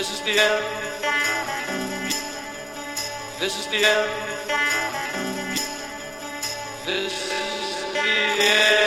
This is the end. This is the end. This is the end.